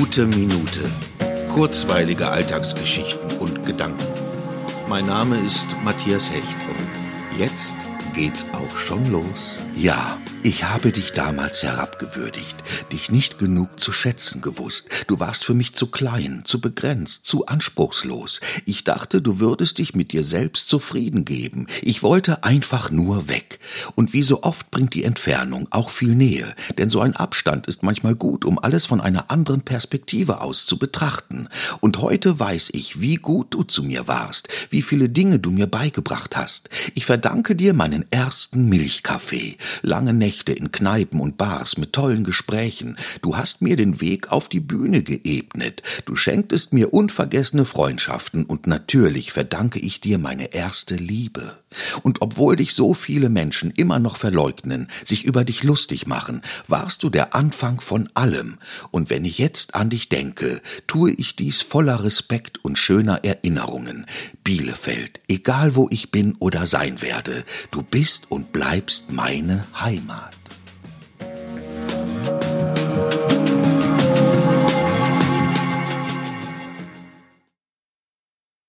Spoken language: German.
Gute Minute. Kurzweilige Alltagsgeschichten und Gedanken. Mein Name ist Matthias Hecht und jetzt geht's auch schon los. Ja, ich habe dich damals herabgewürdigt, dich nicht genug zu schätzen gewusst. Du warst für mich zu klein, zu begrenzt, zu anspruchslos. Ich dachte, du würdest dich mit dir selbst zufrieden geben. Ich wollte einfach nur weg. Und wie so oft bringt die Entfernung auch viel Nähe, denn so ein Abstand ist manchmal gut, um alles von einer anderen Perspektive aus zu betrachten. Und heute weiß ich, wie gut du zu mir warst, wie viele Dinge du mir beigebracht hast. Ich verdanke dir meinen ersten Milchkaffee, lange Nächte in Kneipen und Bars mit tollen Gesprächen. Du hast mir den Weg auf die Bühne geebnet. Du schenktest mir unvergessene Freundschaften und natürlich verdanke ich dir meine erste Liebe. Und obwohl dich so viele Menschen immer noch verleugnen, sich über dich lustig machen, warst du der Anfang von allem. Und wenn ich jetzt an dich denke, tue ich dies voller Respekt und schöner Erinnerungen. Bielefeld, egal wo ich bin oder sein werde, du bist und bleibst meine Heimat.